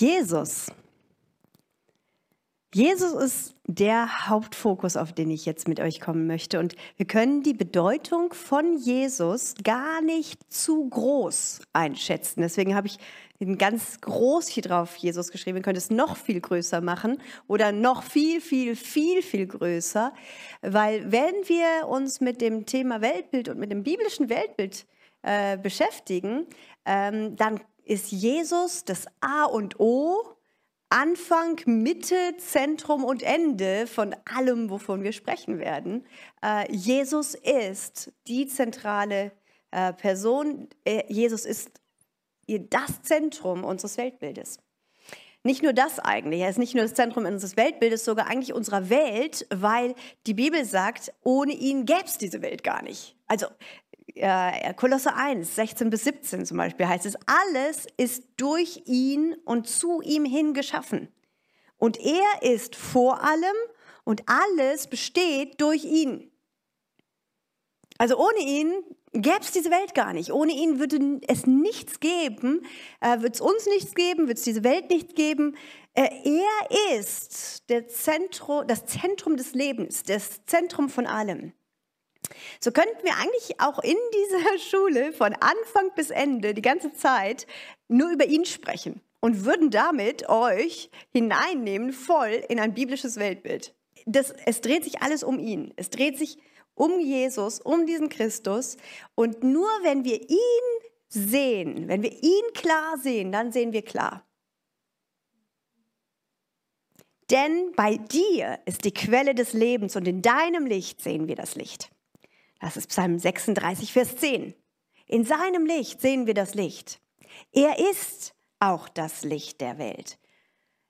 Jesus. Jesus ist der Hauptfokus, auf den ich jetzt mit euch kommen möchte. Und wir können die Bedeutung von Jesus gar nicht zu groß einschätzen. Deswegen habe ich ganz groß hier drauf Jesus geschrieben. Wir können es noch viel größer machen oder noch viel, viel, viel, viel größer. Weil wenn wir uns mit dem Thema Weltbild und mit dem biblischen Weltbild äh, beschäftigen, ähm, dann ist Jesus das A und O, Anfang, Mitte, Zentrum und Ende von allem, wovon wir sprechen werden. Äh, Jesus ist die zentrale äh, Person. Äh, Jesus ist das Zentrum unseres Weltbildes. Nicht nur das eigentlich, er ist nicht nur das Zentrum unseres Weltbildes, sogar eigentlich unserer Welt, weil die Bibel sagt, ohne ihn gäbe es diese Welt gar nicht. Also äh, Kolosse 1, 16 bis 17 zum Beispiel heißt es, alles ist durch ihn und zu ihm hin geschaffen. Und er ist vor allem und alles besteht durch ihn. Also ohne ihn gäbe es diese Welt gar nicht. Ohne ihn würde es nichts geben, äh, wird es uns nichts geben, wird es diese Welt nichts geben. Äh, er ist Zentrum, das Zentrum des Lebens, das Zentrum von allem. So könnten wir eigentlich auch in dieser Schule von Anfang bis Ende die ganze Zeit nur über ihn sprechen und würden damit euch hineinnehmen voll in ein biblisches Weltbild. Das, es dreht sich alles um ihn. Es dreht sich um Jesus, um diesen Christus. Und nur wenn wir ihn sehen, wenn wir ihn klar sehen, dann sehen wir klar. Denn bei dir ist die Quelle des Lebens und in deinem Licht sehen wir das Licht. Das ist Psalm 36, Vers 10. In seinem Licht sehen wir das Licht. Er ist auch das Licht der Welt.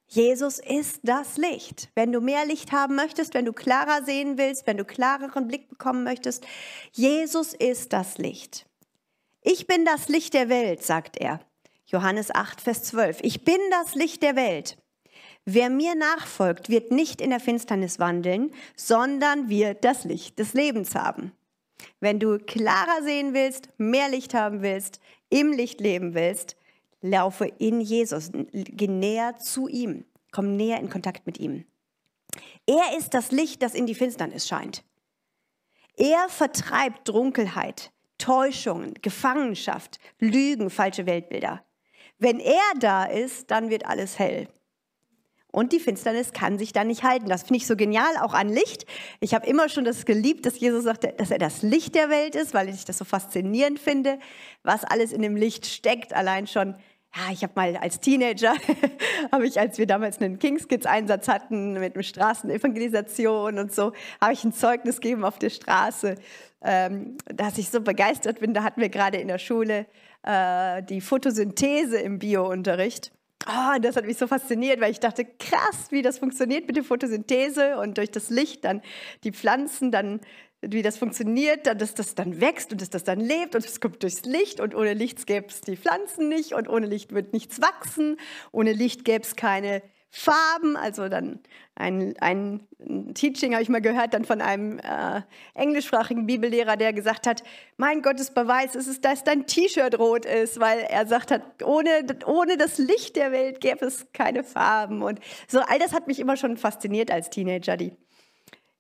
Jesus ist das Licht. Wenn du mehr Licht haben möchtest, wenn du klarer sehen willst, wenn du klareren Blick bekommen möchtest, Jesus ist das Licht. Ich bin das Licht der Welt, sagt er. Johannes 8, Vers 12. Ich bin das Licht der Welt. Wer mir nachfolgt, wird nicht in der Finsternis wandeln, sondern wird das Licht des Lebens haben. Wenn du klarer sehen willst, mehr Licht haben willst, im Licht leben willst, laufe in Jesus, geh näher zu ihm, komm näher in Kontakt mit ihm. Er ist das Licht, das in die Finsternis scheint. Er vertreibt Dunkelheit, Täuschungen, Gefangenschaft, Lügen, falsche Weltbilder. Wenn er da ist, dann wird alles hell. Und die Finsternis kann sich dann nicht halten. Das finde ich so genial, auch an Licht. Ich habe immer schon das geliebt, dass Jesus sagte, dass er das Licht der Welt ist, weil ich das so faszinierend finde, was alles in dem Licht steckt. Allein schon, ja, ich habe mal als Teenager, habe ich, als wir damals einen Kings Kids Einsatz hatten mit einer Straßenevangelisation und so, habe ich ein Zeugnis gegeben auf der Straße, ähm, dass ich so begeistert bin. Da hatten wir gerade in der Schule äh, die Photosynthese im Biounterricht. Oh, das hat mich so fasziniert, weil ich dachte, krass, wie das funktioniert mit der Photosynthese und durch das Licht dann die Pflanzen, dann wie das funktioniert, dass das dann wächst und dass das dann lebt und es kommt durchs Licht und ohne Licht gäbe es die Pflanzen nicht und ohne Licht wird nichts wachsen, ohne Licht gäbe es keine Farben, also dann ein, ein Teaching habe ich mal gehört, dann von einem äh, englischsprachigen Bibellehrer, der gesagt hat, mein Gottes Beweis ist es, dass dein T-Shirt rot ist, weil er sagt hat, ohne, ohne das Licht der Welt gäbe es keine Farben. Und so all das hat mich immer schon fasziniert als Teenager, die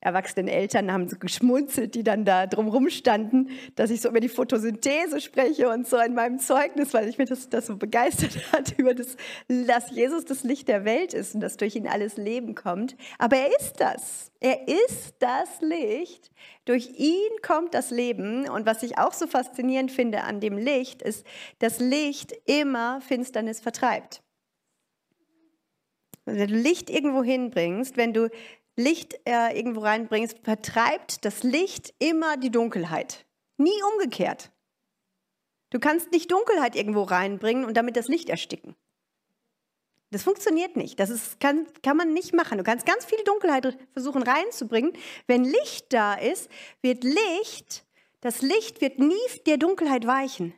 erwachsenen Eltern haben so geschmunzelt, die dann da drumherum standen, dass ich so über die Photosynthese spreche und so in meinem Zeugnis, weil ich mir das, das so begeistert hat über das, dass Jesus das Licht der Welt ist und dass durch ihn alles Leben kommt. Aber er ist das. Er ist das Licht. Durch ihn kommt das Leben. Und was ich auch so faszinierend finde an dem Licht, ist, dass Licht immer Finsternis vertreibt. Wenn du Licht irgendwo hinbringst, wenn du Licht äh, irgendwo reinbringst, vertreibt das Licht immer die Dunkelheit. Nie umgekehrt. Du kannst nicht Dunkelheit irgendwo reinbringen und damit das Licht ersticken. Das funktioniert nicht. Das ist, kann, kann man nicht machen. Du kannst ganz viel Dunkelheit versuchen reinzubringen. Wenn Licht da ist, wird Licht, das Licht wird nie der Dunkelheit weichen.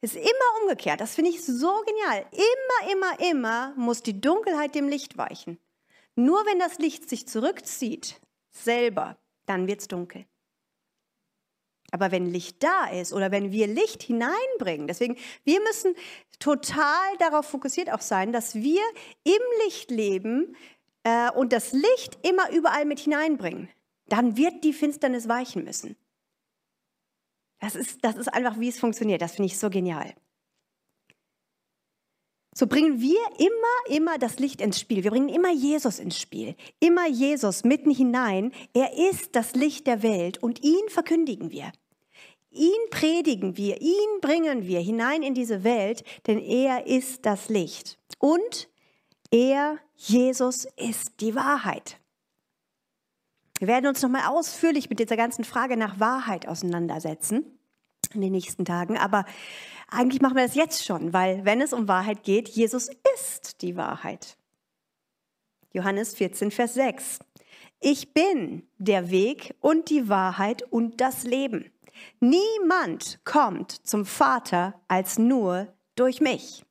Ist immer umgekehrt. Das finde ich so genial. Immer, immer, immer muss die Dunkelheit dem Licht weichen. Nur wenn das Licht sich zurückzieht, selber, dann wird es dunkel. Aber wenn Licht da ist oder wenn wir Licht hineinbringen, deswegen, wir müssen total darauf fokussiert auch sein, dass wir im Licht leben äh, und das Licht immer überall mit hineinbringen. Dann wird die Finsternis weichen müssen. Das ist, das ist einfach, wie es funktioniert. Das finde ich so genial. So bringen wir immer, immer das Licht ins Spiel. Wir bringen immer Jesus ins Spiel. Immer Jesus mitten hinein. Er ist das Licht der Welt und ihn verkündigen wir. Ihn predigen wir, ihn bringen wir hinein in diese Welt, denn er ist das Licht. Und er, Jesus, ist die Wahrheit. Wir werden uns nochmal ausführlich mit dieser ganzen Frage nach Wahrheit auseinandersetzen in den nächsten Tagen. Aber eigentlich machen wir das jetzt schon, weil wenn es um Wahrheit geht, Jesus ist die Wahrheit. Johannes 14, Vers 6. Ich bin der Weg und die Wahrheit und das Leben. Niemand kommt zum Vater als nur durch mich.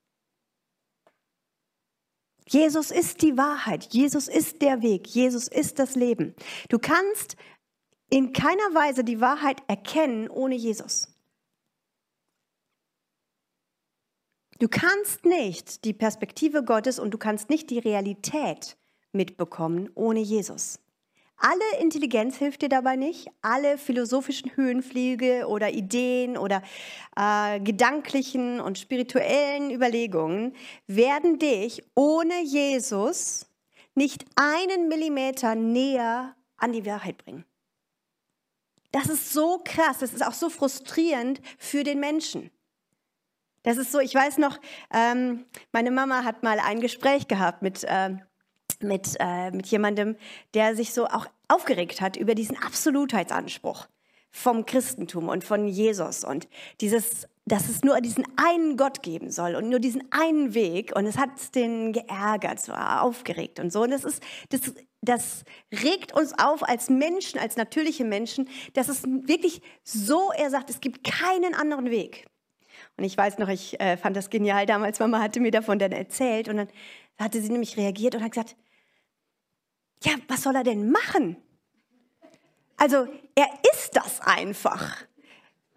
Jesus ist die Wahrheit, Jesus ist der Weg, Jesus ist das Leben. Du kannst in keiner Weise die Wahrheit erkennen ohne Jesus. Du kannst nicht die Perspektive Gottes und du kannst nicht die Realität mitbekommen ohne Jesus. Alle Intelligenz hilft dir dabei nicht, alle philosophischen Höhenflüge oder Ideen oder äh, gedanklichen und spirituellen Überlegungen werden dich ohne Jesus nicht einen Millimeter näher an die Wahrheit bringen. Das ist so krass, das ist auch so frustrierend für den Menschen. Das ist so, ich weiß noch, ähm, meine Mama hat mal ein Gespräch gehabt mit, äh, mit, äh, mit jemandem, der sich so auch aufgeregt hat über diesen Absolutheitsanspruch vom Christentum und von Jesus und dieses, dass es nur diesen einen Gott geben soll und nur diesen einen Weg und es hat den geärgert, so aufgeregt und so und das ist, das, das regt uns auf als Menschen, als natürliche Menschen, dass es wirklich so, er sagt, es gibt keinen anderen Weg. Und ich weiß noch, ich äh, fand das genial damals. Mama hatte mir davon dann erzählt und dann hatte sie nämlich reagiert und hat gesagt, ja, was soll er denn machen? Also, er ist das einfach.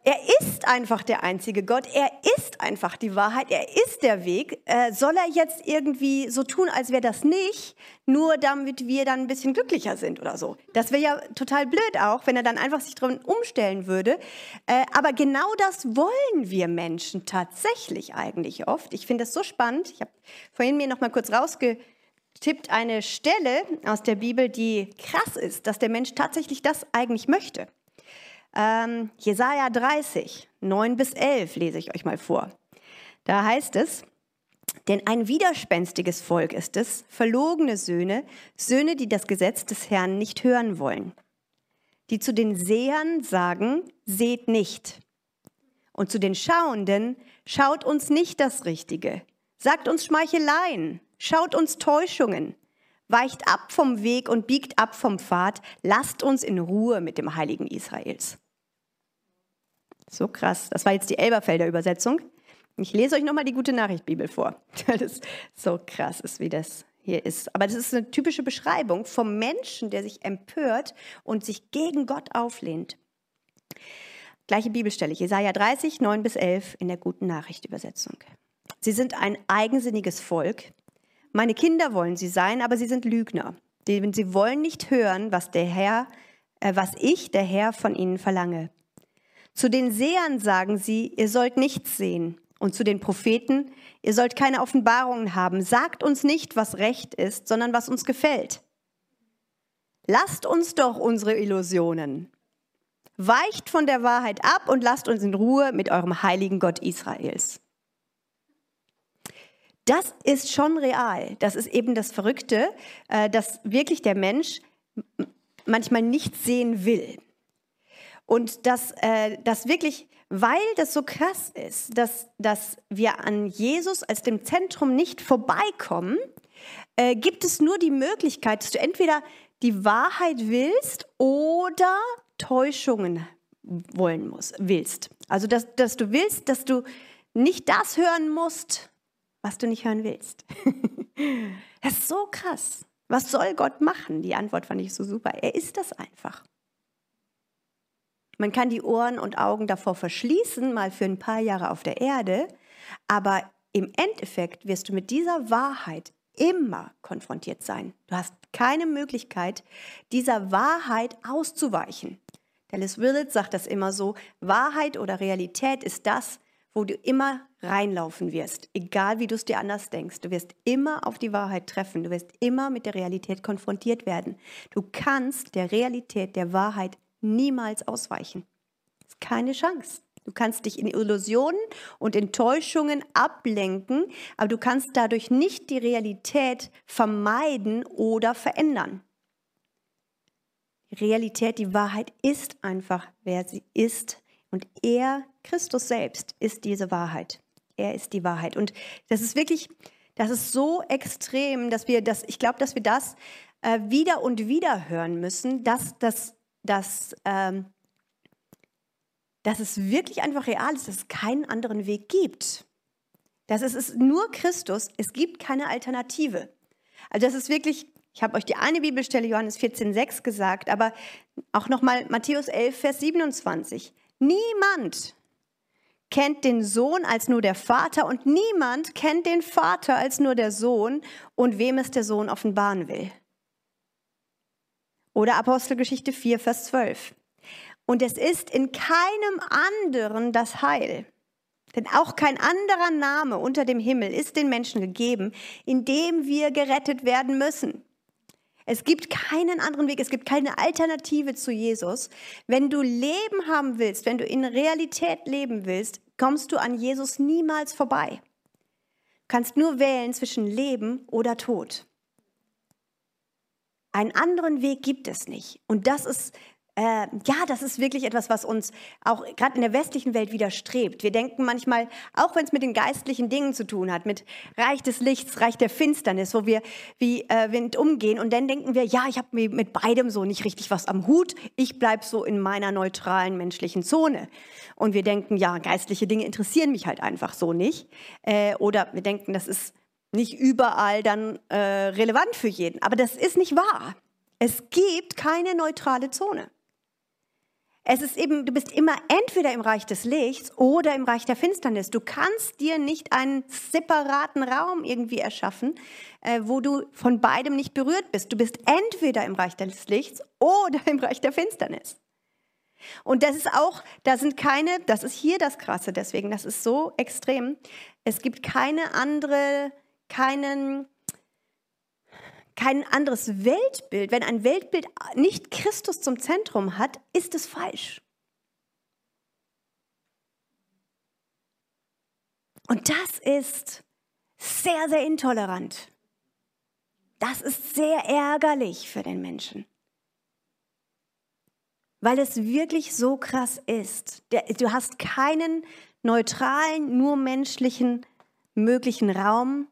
Er ist einfach der einzige Gott. Er ist einfach die Wahrheit. Er ist der Weg. Äh, soll er jetzt irgendwie so tun, als wäre das nicht, nur damit wir dann ein bisschen glücklicher sind oder so? Das wäre ja total blöd auch, wenn er dann einfach sich drin umstellen würde. Äh, aber genau das wollen wir Menschen tatsächlich eigentlich oft. Ich finde das so spannend. Ich habe vorhin mir noch mal kurz rausgetippt eine Stelle aus der Bibel, die krass ist, dass der Mensch tatsächlich das eigentlich möchte. Ähm, Jesaja 30, 9 bis 11 lese ich euch mal vor. Da heißt es, denn ein widerspenstiges Volk ist es, verlogene Söhne, Söhne, die das Gesetz des Herrn nicht hören wollen, die zu den Sehern sagen, seht nicht. Und zu den Schauenden, schaut uns nicht das Richtige, sagt uns Schmeicheleien, schaut uns Täuschungen, weicht ab vom Weg und biegt ab vom Pfad, lasst uns in Ruhe mit dem Heiligen Israels. So krass. Das war jetzt die Elberfelder Übersetzung. Ich lese euch nochmal die gute Nachricht Bibel vor, weil das so krass ist, wie das hier ist. Aber das ist eine typische Beschreibung vom Menschen, der sich empört und sich gegen Gott auflehnt. Gleiche Bibelstelle, Jesaja 30, 9 bis 11 in der guten Nachricht Übersetzung. Sie sind ein eigensinniges Volk, meine Kinder wollen sie sein, aber sie sind Lügner. Sie wollen nicht hören, was der Herr, äh, was ich, der Herr, von ihnen verlange. Zu den Sehern sagen sie, ihr sollt nichts sehen. Und zu den Propheten, ihr sollt keine Offenbarungen haben. Sagt uns nicht, was recht ist, sondern was uns gefällt. Lasst uns doch unsere Illusionen. Weicht von der Wahrheit ab und lasst uns in Ruhe mit eurem heiligen Gott Israels. Das ist schon real. Das ist eben das Verrückte, äh, dass wirklich der Mensch manchmal nicht sehen will. Und dass äh, das wirklich, weil das so krass ist, dass, dass wir an Jesus als dem Zentrum nicht vorbeikommen, äh, gibt es nur die Möglichkeit, dass du entweder die Wahrheit willst oder Täuschungen wollen musst, willst. Also dass, dass du willst, dass du nicht das hören musst, was du nicht hören willst. das ist so krass. Was soll Gott machen? Die Antwort fand ich so super. Er ist das einfach. Man kann die Ohren und Augen davor verschließen, mal für ein paar Jahre auf der Erde, aber im Endeffekt wirst du mit dieser Wahrheit immer konfrontiert sein. Du hast keine Möglichkeit, dieser Wahrheit auszuweichen. Dallas Willett sagt das immer so, Wahrheit oder Realität ist das, wo du immer reinlaufen wirst, egal wie du es dir anders denkst. Du wirst immer auf die Wahrheit treffen, du wirst immer mit der Realität konfrontiert werden. Du kannst der Realität, der Wahrheit niemals ausweichen. Das ist keine Chance. Du kannst dich in Illusionen und Enttäuschungen ablenken, aber du kannst dadurch nicht die Realität vermeiden oder verändern. Die Realität, die Wahrheit ist einfach, wer sie ist. Und er, Christus selbst, ist diese Wahrheit. Er ist die Wahrheit. Und das ist wirklich, das ist so extrem, dass wir das, ich glaube, dass wir das äh, wieder und wieder hören müssen, dass, dass, dass, ähm, dass es wirklich einfach real ist, dass es keinen anderen Weg gibt. Dass es ist nur Christus, es gibt keine Alternative. Also das ist wirklich ich habe euch die eine Bibelstelle Johannes 14,6 gesagt, aber auch nochmal Matthäus 11, Vers 27. Niemand kennt den Sohn als nur der Vater und niemand kennt den Vater als nur der Sohn und wem es der Sohn offenbaren will. Oder Apostelgeschichte 4, Vers 12. Und es ist in keinem anderen das Heil. Denn auch kein anderer Name unter dem Himmel ist den Menschen gegeben, in dem wir gerettet werden müssen. Es gibt keinen anderen Weg, es gibt keine Alternative zu Jesus. Wenn du Leben haben willst, wenn du in Realität leben willst, kommst du an Jesus niemals vorbei. Du kannst nur wählen zwischen Leben oder Tod. Einen anderen Weg gibt es nicht. Und das ist äh, ja, das ist wirklich etwas, was uns auch gerade in der westlichen Welt widerstrebt. Wir denken manchmal, auch wenn es mit den geistlichen Dingen zu tun hat, mit Reich des Lichts, Reich der Finsternis, wo wir wie äh, Wind umgehen, und dann denken wir, ja, ich habe mit beidem so nicht richtig was am Hut, ich bleibe so in meiner neutralen menschlichen Zone. Und wir denken, ja, geistliche Dinge interessieren mich halt einfach so nicht. Äh, oder wir denken, das ist nicht überall dann äh, relevant für jeden. Aber das ist nicht wahr. Es gibt keine neutrale Zone. Es ist eben, du bist immer entweder im Reich des Lichts oder im Reich der Finsternis. Du kannst dir nicht einen separaten Raum irgendwie erschaffen, äh, wo du von beidem nicht berührt bist. Du bist entweder im Reich des Lichts oder im Reich der Finsternis. Und das ist auch, da sind keine, das ist hier das Krasse, deswegen, das ist so extrem. Es gibt keine andere, keinen kein anderes Weltbild, wenn ein Weltbild nicht Christus zum Zentrum hat, ist es falsch. Und das ist sehr, sehr intolerant. Das ist sehr ärgerlich für den Menschen. Weil es wirklich so krass ist. Du hast keinen neutralen, nur menschlichen möglichen Raum,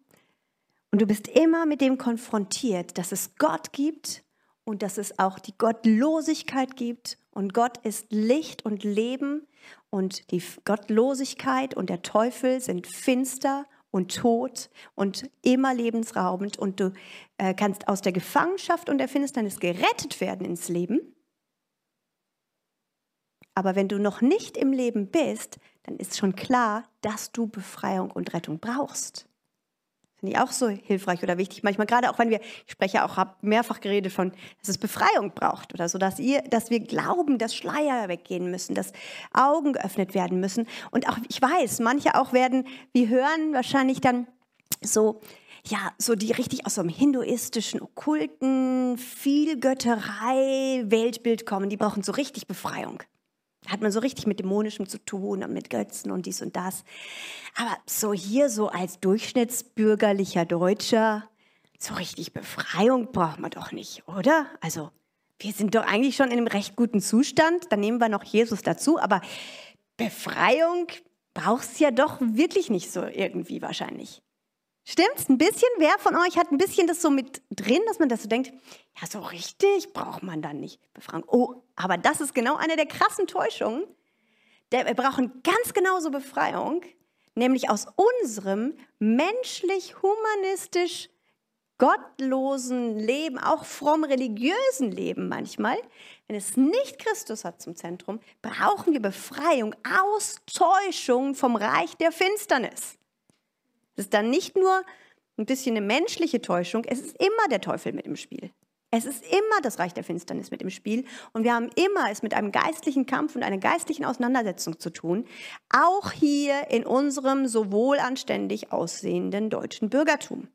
und du bist immer mit dem konfrontiert, dass es Gott gibt und dass es auch die Gottlosigkeit gibt. Und Gott ist Licht und Leben und die Gottlosigkeit und der Teufel sind finster und tot und immer lebensraubend. Und du äh, kannst aus der Gefangenschaft und der Finsternis gerettet werden ins Leben. Aber wenn du noch nicht im Leben bist, dann ist schon klar, dass du Befreiung und Rettung brauchst. Finde ich auch so hilfreich oder wichtig. Manchmal gerade auch, wenn wir, ich spreche auch, habe mehrfach geredet von, dass es Befreiung braucht oder so, dass ihr, dass wir glauben, dass Schleier weggehen müssen, dass Augen geöffnet werden müssen. Und auch, ich weiß, manche auch werden, wir hören wahrscheinlich dann so, ja, so die richtig aus so einem hinduistischen, okkulten, viel Götterei, Weltbild kommen, die brauchen so richtig Befreiung hat man so richtig mit Dämonischem zu tun und mit Götzen und dies und das. Aber so hier, so als durchschnittsbürgerlicher Deutscher, so richtig Befreiung braucht man doch nicht, oder? Also, wir sind doch eigentlich schon in einem recht guten Zustand. Dann nehmen wir noch Jesus dazu. Aber Befreiung brauchst du ja doch wirklich nicht so irgendwie wahrscheinlich. Stimmt's? Ein bisschen? Wer von euch hat ein bisschen das so mit drin, dass man das so denkt, ja, so richtig braucht man dann nicht Befragung. Oh, aber das ist genau eine der krassen Täuschungen. Wir brauchen ganz genauso Befreiung, nämlich aus unserem menschlich-humanistisch gottlosen Leben, auch fromm religiösen Leben manchmal, wenn es nicht Christus hat zum Zentrum, brauchen wir Befreiung aus Täuschung vom Reich der Finsternis. Es ist dann nicht nur ein bisschen eine menschliche Täuschung, es ist immer der Teufel mit im Spiel. Es ist immer das Reich der Finsternis mit im Spiel und wir haben immer es mit einem geistlichen Kampf und einer geistlichen Auseinandersetzung zu tun, auch hier in unserem so wohlanständig aussehenden deutschen Bürgertum.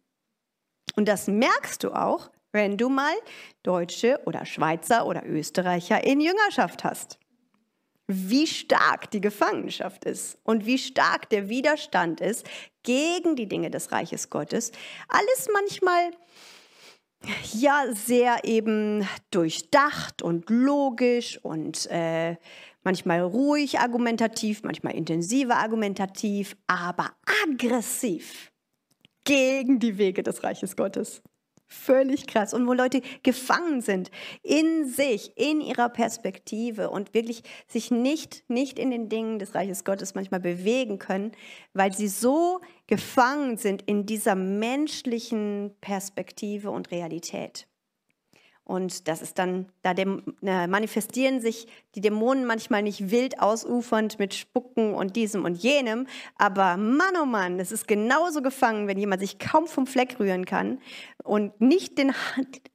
Und das merkst du auch, wenn du mal Deutsche oder Schweizer oder Österreicher in Jüngerschaft hast. Wie stark die Gefangenschaft ist und wie stark der Widerstand ist gegen die Dinge des Reiches Gottes. Alles manchmal ja sehr eben durchdacht und logisch und äh, manchmal ruhig argumentativ, manchmal intensiver argumentativ, aber aggressiv gegen die Wege des Reiches Gottes. Völlig krass. Und wo Leute gefangen sind in sich, in ihrer Perspektive und wirklich sich nicht, nicht in den Dingen des Reiches Gottes manchmal bewegen können, weil sie so gefangen sind in dieser menschlichen Perspektive und Realität. Und das ist dann, da dem, äh, manifestieren sich die Dämonen manchmal nicht wild ausufernd mit Spucken und diesem und jenem. Aber Mann, oh Mann, es ist genauso gefangen, wenn jemand sich kaum vom Fleck rühren kann und nicht den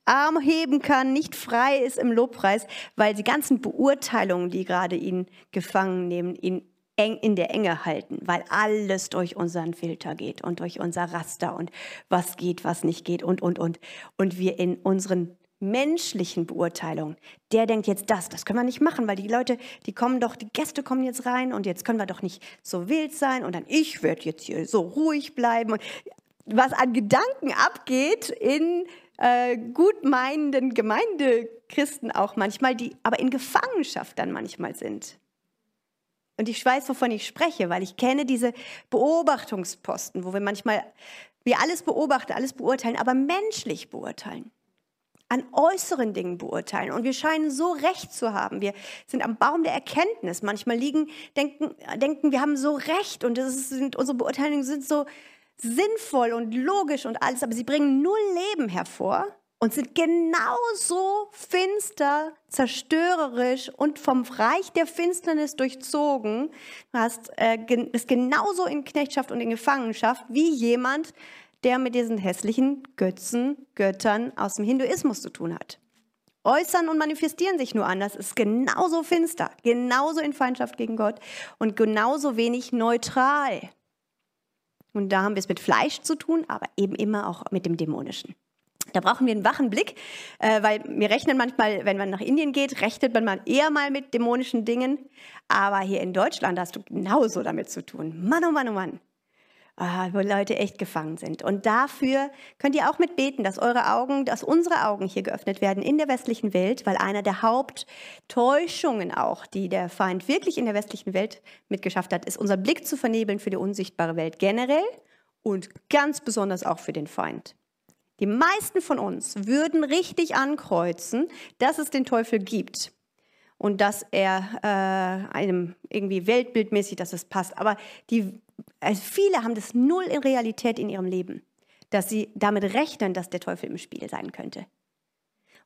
Arm heben kann, nicht frei ist im Lobpreis, weil die ganzen Beurteilungen, die gerade ihn gefangen nehmen, ihn eng in der Enge halten, weil alles durch unseren Filter geht und durch unser Raster und was geht, was nicht geht und, und, und. Und wir in unseren menschlichen Beurteilung, der denkt jetzt das, das können wir nicht machen, weil die Leute, die kommen doch, die Gäste kommen jetzt rein und jetzt können wir doch nicht so wild sein und dann ich werde jetzt hier so ruhig bleiben. Was an Gedanken abgeht in äh, gutmeinenden Gemeindechristen auch manchmal, die aber in Gefangenschaft dann manchmal sind. Und ich weiß, wovon ich spreche, weil ich kenne diese Beobachtungsposten, wo wir manchmal wir alles beobachten, alles beurteilen, aber menschlich beurteilen an äußeren Dingen beurteilen. Und wir scheinen so recht zu haben. Wir sind am Baum der Erkenntnis. Manchmal liegen, denken, denken wir haben so recht und das sind, unsere Beurteilungen sind so sinnvoll und logisch und alles, aber sie bringen null Leben hervor und sind genauso finster, zerstörerisch und vom Reich der Finsternis durchzogen. Du hast äh, ist genauso in Knechtschaft und in Gefangenschaft wie jemand, der mit diesen hässlichen Götzen, Göttern aus dem Hinduismus zu tun hat. Äußern und manifestieren sich nur anders, ist genauso finster, genauso in Feindschaft gegen Gott und genauso wenig neutral. Und da haben wir es mit Fleisch zu tun, aber eben immer auch mit dem Dämonischen. Da brauchen wir einen wachen Blick, äh, weil wir rechnen manchmal, wenn man nach Indien geht, rechnet man mal eher mal mit dämonischen Dingen. Aber hier in Deutschland hast du genauso damit zu tun. Mann, oh Mann, oh Mann wo Leute echt gefangen sind. Und dafür könnt ihr auch mitbeten, dass eure Augen, dass unsere Augen hier geöffnet werden in der westlichen Welt, weil einer der Haupttäuschungen auch, die der Feind wirklich in der westlichen Welt mitgeschafft hat, ist unser Blick zu vernebeln für die unsichtbare Welt generell und ganz besonders auch für den Feind. Die meisten von uns würden richtig ankreuzen, dass es den Teufel gibt und dass er äh, einem irgendwie weltbildmäßig, dass es passt. Aber die also viele haben das null in Realität in ihrem Leben, dass sie damit rechnen, dass der Teufel im Spiel sein könnte.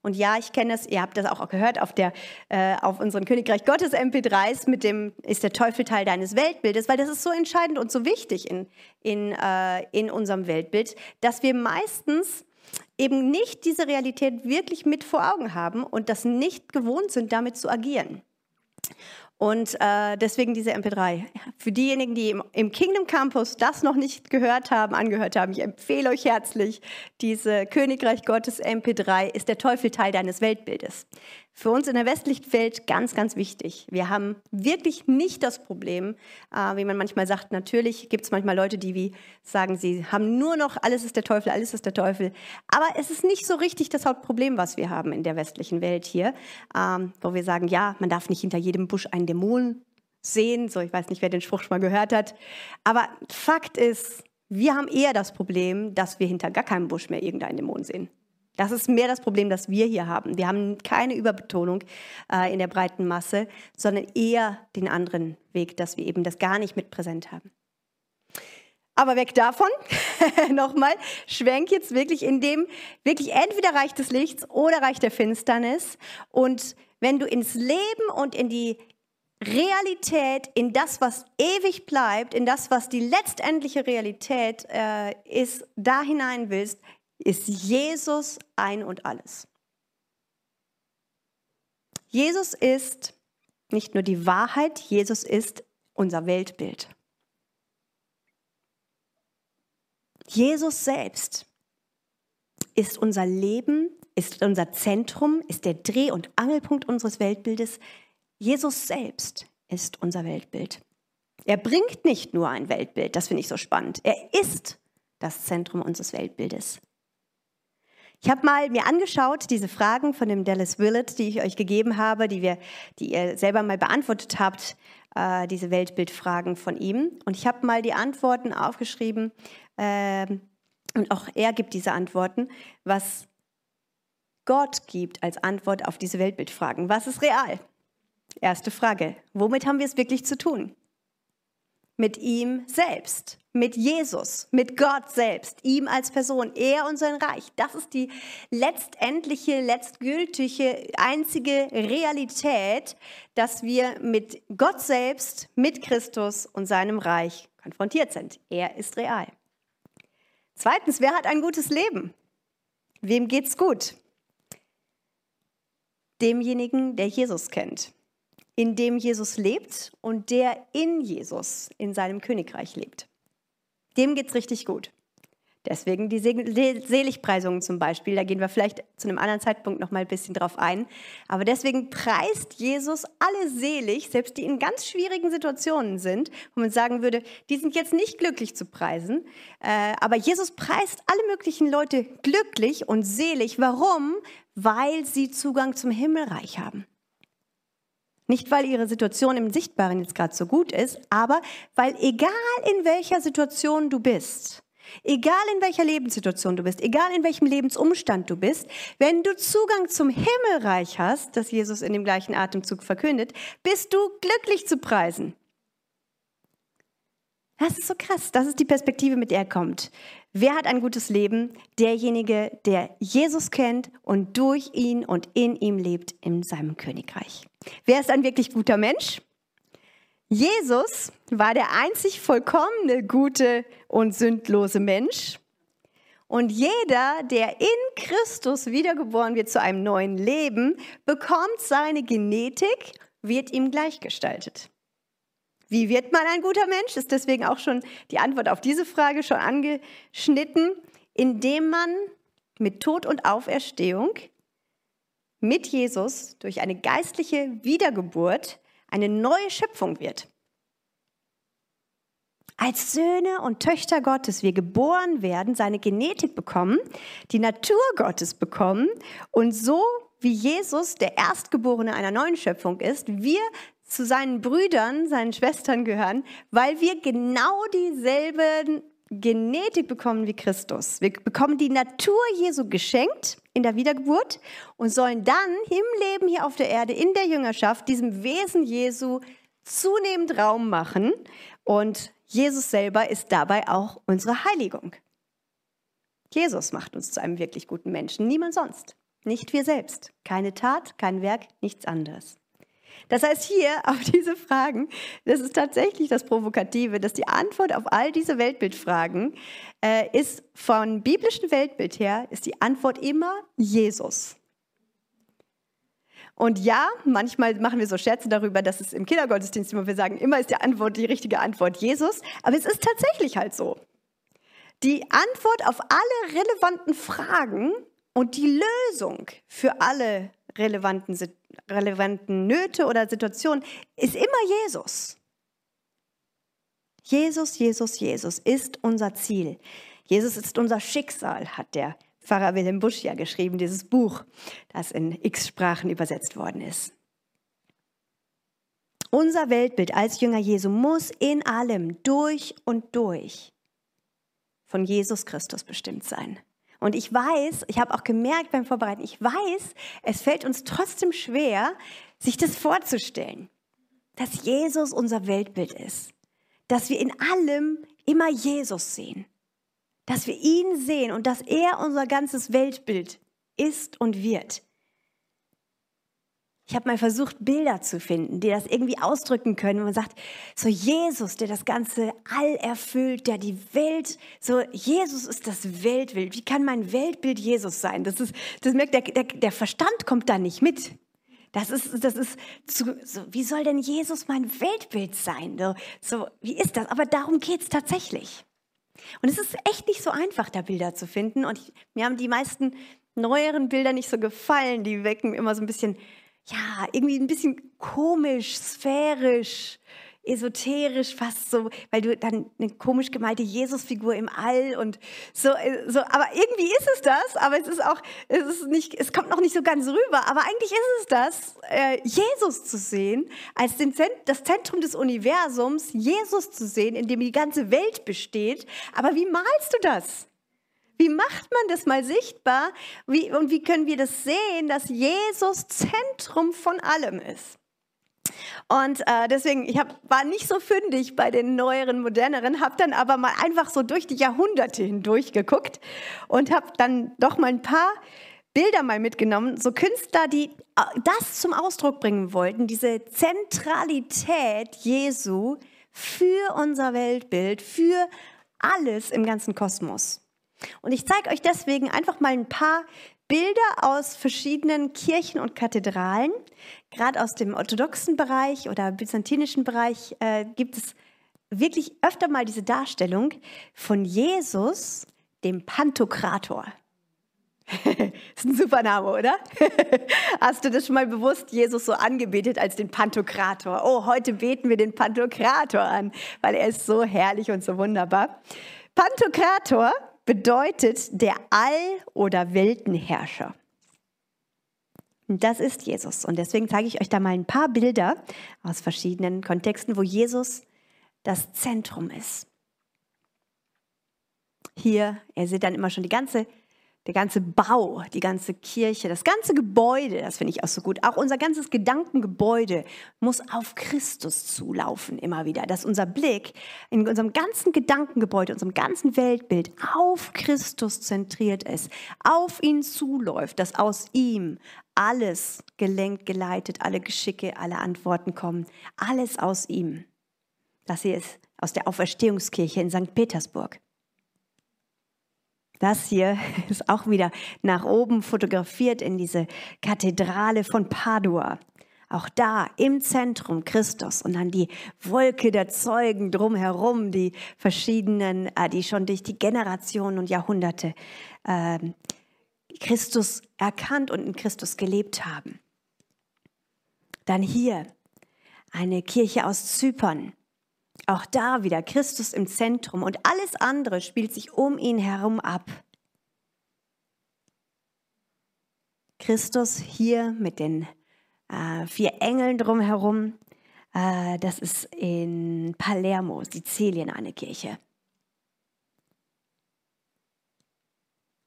Und ja, ich kenne es, ihr habt das auch gehört auf, der, äh, auf unseren Königreich Gottes MP3s mit dem, ist der Teufel Teil deines Weltbildes, weil das ist so entscheidend und so wichtig in, in, äh, in unserem Weltbild, dass wir meistens eben nicht diese Realität wirklich mit vor Augen haben und das nicht gewohnt sind, damit zu agieren. Und äh, deswegen diese MP3. Für diejenigen, die im, im, Kingdom Campus das noch nicht gehört haben, angehört haben, ich empfehle euch herzlich diese Königreich Gottes MP3 ist der Teufel Teil deines Weltbildes für uns in der westlichen Welt ganz, ganz wichtig. Wir haben wirklich nicht das Problem, äh, wie man manchmal sagt, natürlich gibt es manchmal Leute, die wie sagen, sie haben nur noch, alles ist der Teufel, alles ist der Teufel. Aber es ist nicht so richtig das Hauptproblem, was wir haben in der westlichen Welt hier, ähm, wo wir sagen, ja, man darf nicht hinter jedem Busch einen Dämon sehen. So, ich weiß nicht, wer den Spruch schon mal gehört hat. Aber Fakt ist, wir haben eher das Problem, dass wir hinter gar keinem Busch mehr irgendeinen Dämon sehen. Das ist mehr das Problem, das wir hier haben. Wir haben keine Überbetonung äh, in der breiten Masse, sondern eher den anderen Weg, dass wir eben das gar nicht mit präsent haben. Aber weg davon, nochmal, schwenk jetzt wirklich in dem, wirklich entweder Reich des Lichts oder Reich der Finsternis. Und wenn du ins Leben und in die Realität, in das, was ewig bleibt, in das, was die letztendliche Realität äh, ist, da hinein willst, ist Jesus ein und alles. Jesus ist nicht nur die Wahrheit, Jesus ist unser Weltbild. Jesus selbst ist unser Leben, ist unser Zentrum, ist der Dreh- und Angelpunkt unseres Weltbildes. Jesus selbst ist unser Weltbild. Er bringt nicht nur ein Weltbild, das finde ich so spannend. Er ist das Zentrum unseres Weltbildes. Ich habe mal mir angeschaut, diese Fragen von dem Dallas Willett, die ich euch gegeben habe, die, wir, die ihr selber mal beantwortet habt, äh, diese Weltbildfragen von ihm. Und ich habe mal die Antworten aufgeschrieben, äh, und auch er gibt diese Antworten, was Gott gibt als Antwort auf diese Weltbildfragen. Was ist real? Erste Frage. Womit haben wir es wirklich zu tun? Mit ihm selbst, mit Jesus, mit Gott selbst, ihm als Person, er und sein Reich. Das ist die letztendliche, letztgültige, einzige Realität, dass wir mit Gott selbst, mit Christus und seinem Reich konfrontiert sind. Er ist real. Zweitens, wer hat ein gutes Leben? Wem geht's gut? Demjenigen, der Jesus kennt, in dem Jesus lebt und der in Jesus, in seinem Königreich lebt. Dem geht's richtig gut. Deswegen die Seligpreisungen zum Beispiel, da gehen wir vielleicht zu einem anderen Zeitpunkt noch mal ein bisschen drauf ein. Aber deswegen preist Jesus alle selig, selbst die in ganz schwierigen Situationen sind, wo man sagen würde, die sind jetzt nicht glücklich zu preisen. Äh, aber Jesus preist alle möglichen Leute glücklich und selig. Warum? Weil sie Zugang zum Himmelreich haben. Nicht, weil ihre Situation im Sichtbaren jetzt gerade so gut ist, aber weil egal in welcher Situation du bist, Egal in welcher Lebenssituation du bist, egal in welchem Lebensumstand du bist, wenn du Zugang zum Himmelreich hast, das Jesus in dem gleichen Atemzug verkündet, bist du glücklich zu preisen. Das ist so krass. Das ist die Perspektive, mit der er kommt. Wer hat ein gutes Leben? Derjenige, der Jesus kennt und durch ihn und in ihm lebt in seinem Königreich. Wer ist ein wirklich guter Mensch? Jesus war der einzig vollkommene, gute und sündlose Mensch. Und jeder, der in Christus wiedergeboren wird zu einem neuen Leben, bekommt seine Genetik, wird ihm gleichgestaltet. Wie wird man ein guter Mensch? Ist deswegen auch schon die Antwort auf diese Frage schon angeschnitten, indem man mit Tod und Auferstehung mit Jesus durch eine geistliche Wiedergeburt eine neue Schöpfung wird. Als Söhne und Töchter Gottes wir geboren werden, seine Genetik bekommen, die Natur Gottes bekommen und so wie Jesus der Erstgeborene einer neuen Schöpfung ist, wir zu seinen Brüdern, seinen Schwestern gehören, weil wir genau dieselbe Genetik bekommen wie Christus. Wir bekommen die Natur Jesu geschenkt in der Wiedergeburt und sollen dann im Leben hier auf der Erde, in der Jüngerschaft, diesem Wesen Jesu zunehmend Raum machen. Und Jesus selber ist dabei auch unsere Heiligung. Jesus macht uns zu einem wirklich guten Menschen, niemand sonst. Nicht wir selbst. Keine Tat, kein Werk, nichts anderes. Das heißt, hier auf diese Fragen, das ist tatsächlich das Provokative, dass die Antwort auf all diese Weltbildfragen äh, ist von biblischem Weltbild her, ist die Antwort immer Jesus. Und ja, manchmal machen wir so Scherze darüber, dass es im Kindergottesdienst immer wir sagen, immer ist die Antwort die richtige Antwort Jesus, aber es ist tatsächlich halt so. Die Antwort auf alle relevanten Fragen und die Lösung für alle relevanten, relevanten Nöte oder Situationen ist immer Jesus. Jesus, Jesus, Jesus ist unser Ziel. Jesus ist unser Schicksal, hat der Pfarrer Wilhelm Busch ja geschrieben, dieses Buch, das in x Sprachen übersetzt worden ist. Unser Weltbild als Jünger Jesu muss in allem durch und durch von Jesus Christus bestimmt sein. Und ich weiß, ich habe auch gemerkt beim Vorbereiten, ich weiß, es fällt uns trotzdem schwer, sich das vorzustellen, dass Jesus unser Weltbild ist, dass wir in allem immer Jesus sehen. Dass wir ihn sehen und dass er unser ganzes Weltbild ist und wird. Ich habe mal versucht, Bilder zu finden, die das irgendwie ausdrücken können. Und man sagt, so Jesus, der das ganze All erfüllt, der die Welt, so Jesus ist das Weltbild. Wie kann mein Weltbild Jesus sein? Das ist, das merkt der, der, der Verstand kommt da nicht mit. Das ist, das ist zu, so, wie soll denn Jesus mein Weltbild sein? So, so wie ist das? Aber darum geht es tatsächlich. Und es ist echt nicht so einfach, da Bilder zu finden. Und ich, mir haben die meisten neueren Bilder nicht so gefallen. Die wecken immer so ein bisschen ja, irgendwie ein bisschen komisch, sphärisch, esoterisch fast so, weil du dann eine komisch gemalte Jesusfigur im All und so, äh, so, aber irgendwie ist es das, aber es ist auch, es ist nicht, es kommt noch nicht so ganz rüber, aber eigentlich ist es das, äh, Jesus zu sehen, als den, das Zentrum des Universums, Jesus zu sehen, in dem die ganze Welt besteht, aber wie malst du das? Wie macht man das mal sichtbar? Wie, und wie können wir das sehen, dass Jesus Zentrum von allem ist? Und äh, deswegen, ich hab, war nicht so fündig bei den neueren, moderneren, habe dann aber mal einfach so durch die Jahrhunderte hindurch geguckt und habe dann doch mal ein paar Bilder mal mitgenommen, so Künstler, die äh, das zum Ausdruck bringen wollten, diese Zentralität Jesu für unser Weltbild, für alles im ganzen Kosmos. Und ich zeige euch deswegen einfach mal ein paar Bilder aus verschiedenen Kirchen und Kathedralen. Gerade aus dem orthodoxen Bereich oder byzantinischen Bereich äh, gibt es wirklich öfter mal diese Darstellung von Jesus, dem Pantokrator. ist ein super Name, oder? Hast du das schon mal bewusst Jesus so angebetet als den Pantokrator? Oh, heute beten wir den Pantokrator an, weil er ist so herrlich und so wunderbar. Pantokrator bedeutet der All- oder Weltenherrscher. Das ist Jesus. Und deswegen zeige ich euch da mal ein paar Bilder aus verschiedenen Kontexten, wo Jesus das Zentrum ist. Hier, ihr seht dann immer schon die ganze der ganze Bau, die ganze Kirche, das ganze Gebäude, das finde ich auch so gut. Auch unser ganzes Gedankengebäude muss auf Christus zulaufen, immer wieder. Dass unser Blick in unserem ganzen Gedankengebäude, unserem ganzen Weltbild auf Christus zentriert ist, auf ihn zuläuft, dass aus ihm alles gelenkt, geleitet, alle Geschicke, alle Antworten kommen. Alles aus ihm. Das hier ist aus der Auferstehungskirche in St. Petersburg. Das hier ist auch wieder nach oben fotografiert in diese Kathedrale von Padua. Auch da im Zentrum Christus und dann die Wolke der Zeugen drumherum, die verschiedenen, äh, die schon durch die Generationen und Jahrhunderte äh, Christus erkannt und in Christus gelebt haben. Dann hier eine Kirche aus Zypern, auch da wieder Christus im Zentrum und alles andere spielt sich um ihn herum ab. Christus hier mit den äh, vier Engeln drumherum. Äh, das ist in Palermo, Sizilien, eine Kirche.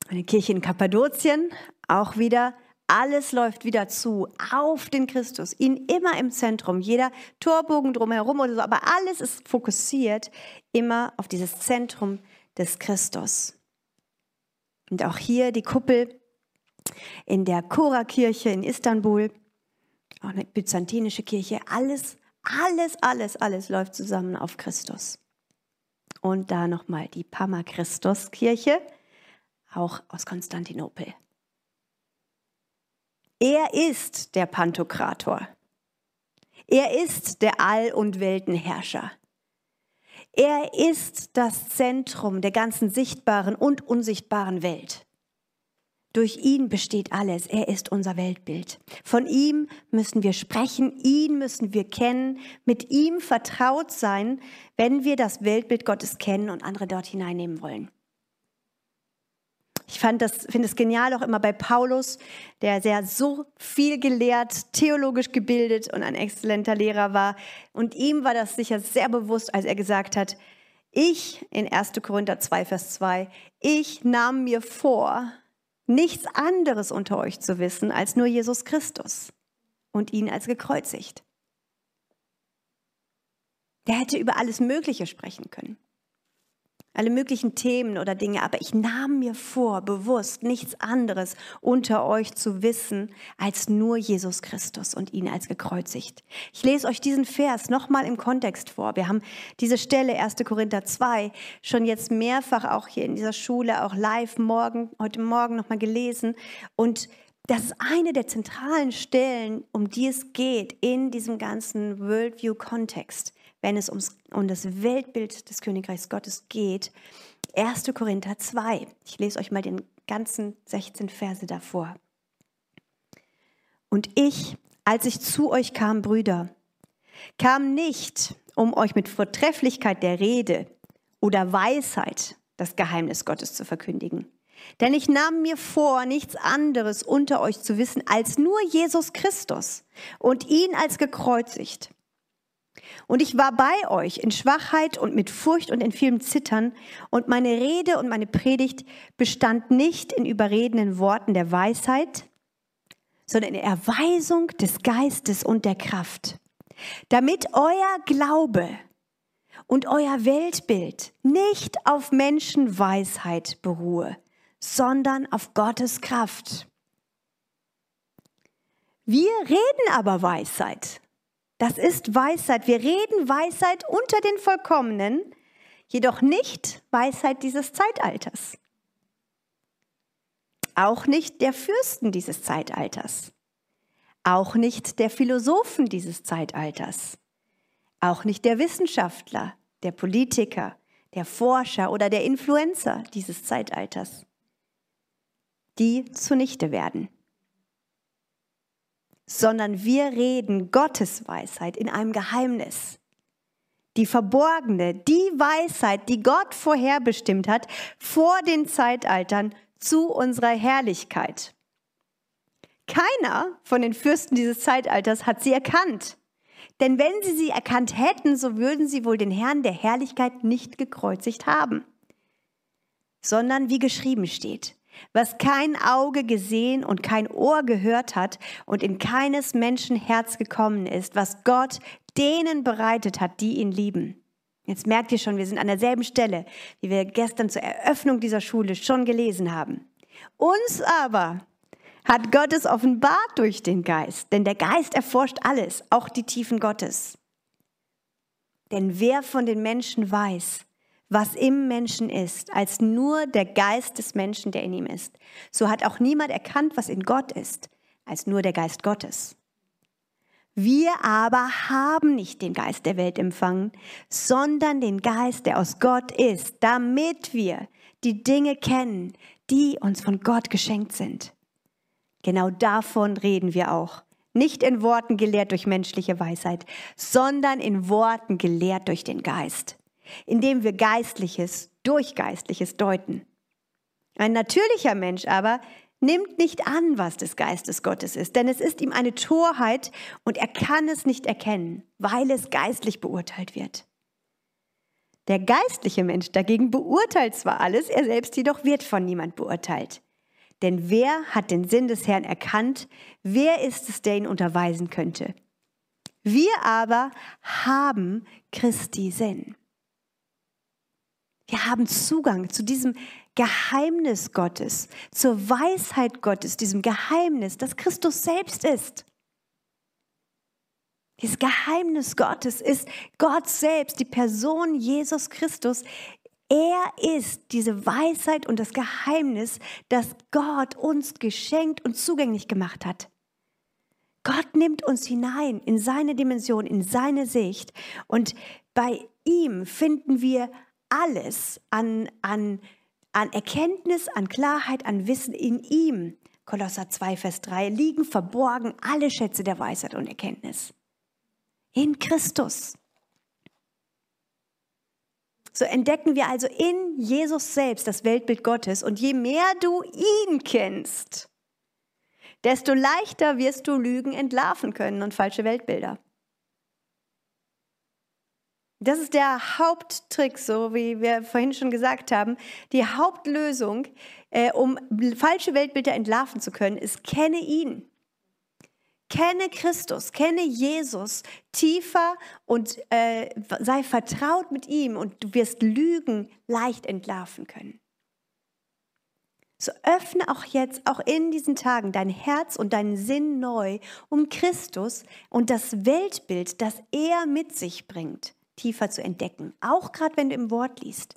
Eine Kirche in Kappadokien, auch wieder alles läuft wieder zu auf den Christus, ihn immer im Zentrum, jeder Torbogen drumherum oder so, aber alles ist fokussiert immer auf dieses Zentrum des Christus. Und auch hier die Kuppel in der Kora-Kirche in Istanbul, auch eine byzantinische Kirche, alles, alles, alles, alles läuft zusammen auf Christus. Und da nochmal die Pama-Christus-Kirche, auch aus Konstantinopel. Er ist der Pantokrator. Er ist der All- und Weltenherrscher. Er ist das Zentrum der ganzen sichtbaren und unsichtbaren Welt. Durch ihn besteht alles. Er ist unser Weltbild. Von ihm müssen wir sprechen, ihn müssen wir kennen, mit ihm vertraut sein, wenn wir das Weltbild Gottes kennen und andere dort hineinnehmen wollen. Ich das, finde es genial auch immer bei Paulus, der sehr so viel gelehrt, theologisch gebildet und ein exzellenter Lehrer war. Und ihm war das sicher sehr bewusst, als er gesagt hat, ich in 1. Korinther 2, Vers 2, ich nahm mir vor, nichts anderes unter euch zu wissen als nur Jesus Christus und ihn als gekreuzigt. Der hätte über alles Mögliche sprechen können. Alle möglichen Themen oder Dinge, aber ich nahm mir vor, bewusst nichts anderes unter euch zu wissen, als nur Jesus Christus und ihn als gekreuzigt. Ich lese euch diesen Vers nochmal im Kontext vor. Wir haben diese Stelle 1. Korinther 2 schon jetzt mehrfach auch hier in dieser Schule, auch live morgen, heute Morgen nochmal gelesen und das ist eine der zentralen Stellen, um die es geht in diesem ganzen Worldview-Kontext wenn es ums, um das Weltbild des Königreichs Gottes geht. 1. Korinther 2. Ich lese euch mal den ganzen 16 Verse davor. Und ich, als ich zu euch kam, Brüder, kam nicht, um euch mit Vortrefflichkeit der Rede oder Weisheit das Geheimnis Gottes zu verkündigen. Denn ich nahm mir vor, nichts anderes unter euch zu wissen als nur Jesus Christus und ihn als gekreuzigt. Und ich war bei euch in Schwachheit und mit Furcht und in vielem Zittern. Und meine Rede und meine Predigt bestand nicht in überredenden Worten der Weisheit, sondern in Erweisung des Geistes und der Kraft, damit euer Glaube und euer Weltbild nicht auf Menschenweisheit beruhe, sondern auf Gottes Kraft. Wir reden aber Weisheit das ist Weisheit. Wir reden Weisheit unter den Vollkommenen, jedoch nicht Weisheit dieses Zeitalters. Auch nicht der Fürsten dieses Zeitalters. Auch nicht der Philosophen dieses Zeitalters. Auch nicht der Wissenschaftler, der Politiker, der Forscher oder der Influencer dieses Zeitalters, die zunichte werden sondern wir reden Gottes Weisheit in einem Geheimnis. Die verborgene, die Weisheit, die Gott vorherbestimmt hat vor den Zeitaltern zu unserer Herrlichkeit. Keiner von den Fürsten dieses Zeitalters hat sie erkannt. Denn wenn sie sie erkannt hätten, so würden sie wohl den Herrn der Herrlichkeit nicht gekreuzigt haben, sondern wie geschrieben steht, was kein Auge gesehen und kein Ohr gehört hat und in keines Menschen Herz gekommen ist, was Gott denen bereitet hat, die ihn lieben. Jetzt merkt ihr schon, wir sind an derselben Stelle, wie wir gestern zur Eröffnung dieser Schule schon gelesen haben. Uns aber hat Gott es offenbart durch den Geist, denn der Geist erforscht alles, auch die Tiefen Gottes. Denn wer von den Menschen weiß, was im Menschen ist, als nur der Geist des Menschen, der in ihm ist. So hat auch niemand erkannt, was in Gott ist, als nur der Geist Gottes. Wir aber haben nicht den Geist der Welt empfangen, sondern den Geist, der aus Gott ist, damit wir die Dinge kennen, die uns von Gott geschenkt sind. Genau davon reden wir auch. Nicht in Worten gelehrt durch menschliche Weisheit, sondern in Worten gelehrt durch den Geist indem wir Geistliches durch Geistliches deuten. Ein natürlicher Mensch aber nimmt nicht an, was des Geistes Gottes ist, denn es ist ihm eine Torheit und er kann es nicht erkennen, weil es geistlich beurteilt wird. Der geistliche Mensch dagegen beurteilt zwar alles, er selbst jedoch wird von niemand beurteilt. Denn wer hat den Sinn des Herrn erkannt? Wer ist es, der ihn unterweisen könnte? Wir aber haben Christi Sinn. Wir haben Zugang zu diesem Geheimnis Gottes, zur Weisheit Gottes, diesem Geheimnis, das Christus selbst ist. Dieses Geheimnis Gottes ist Gott selbst, die Person Jesus Christus. Er ist diese Weisheit und das Geheimnis, das Gott uns geschenkt und zugänglich gemacht hat. Gott nimmt uns hinein in seine Dimension, in seine Sicht und bei ihm finden wir alles an, an, an Erkenntnis, an Klarheit, an Wissen in ihm, Kolosser 2, Vers 3, liegen verborgen alle Schätze der Weisheit und Erkenntnis. In Christus. So entdecken wir also in Jesus selbst das Weltbild Gottes und je mehr du ihn kennst, desto leichter wirst du Lügen entlarven können und falsche Weltbilder. Das ist der Haupttrick, so wie wir vorhin schon gesagt haben. Die Hauptlösung, äh, um falsche Weltbilder entlarven zu können, ist, kenne ihn. Kenne Christus, kenne Jesus tiefer und äh, sei vertraut mit ihm und du wirst Lügen leicht entlarven können. So öffne auch jetzt, auch in diesen Tagen, dein Herz und deinen Sinn neu, um Christus und das Weltbild, das er mit sich bringt, tiefer zu entdecken. Auch gerade wenn du im Wort liest.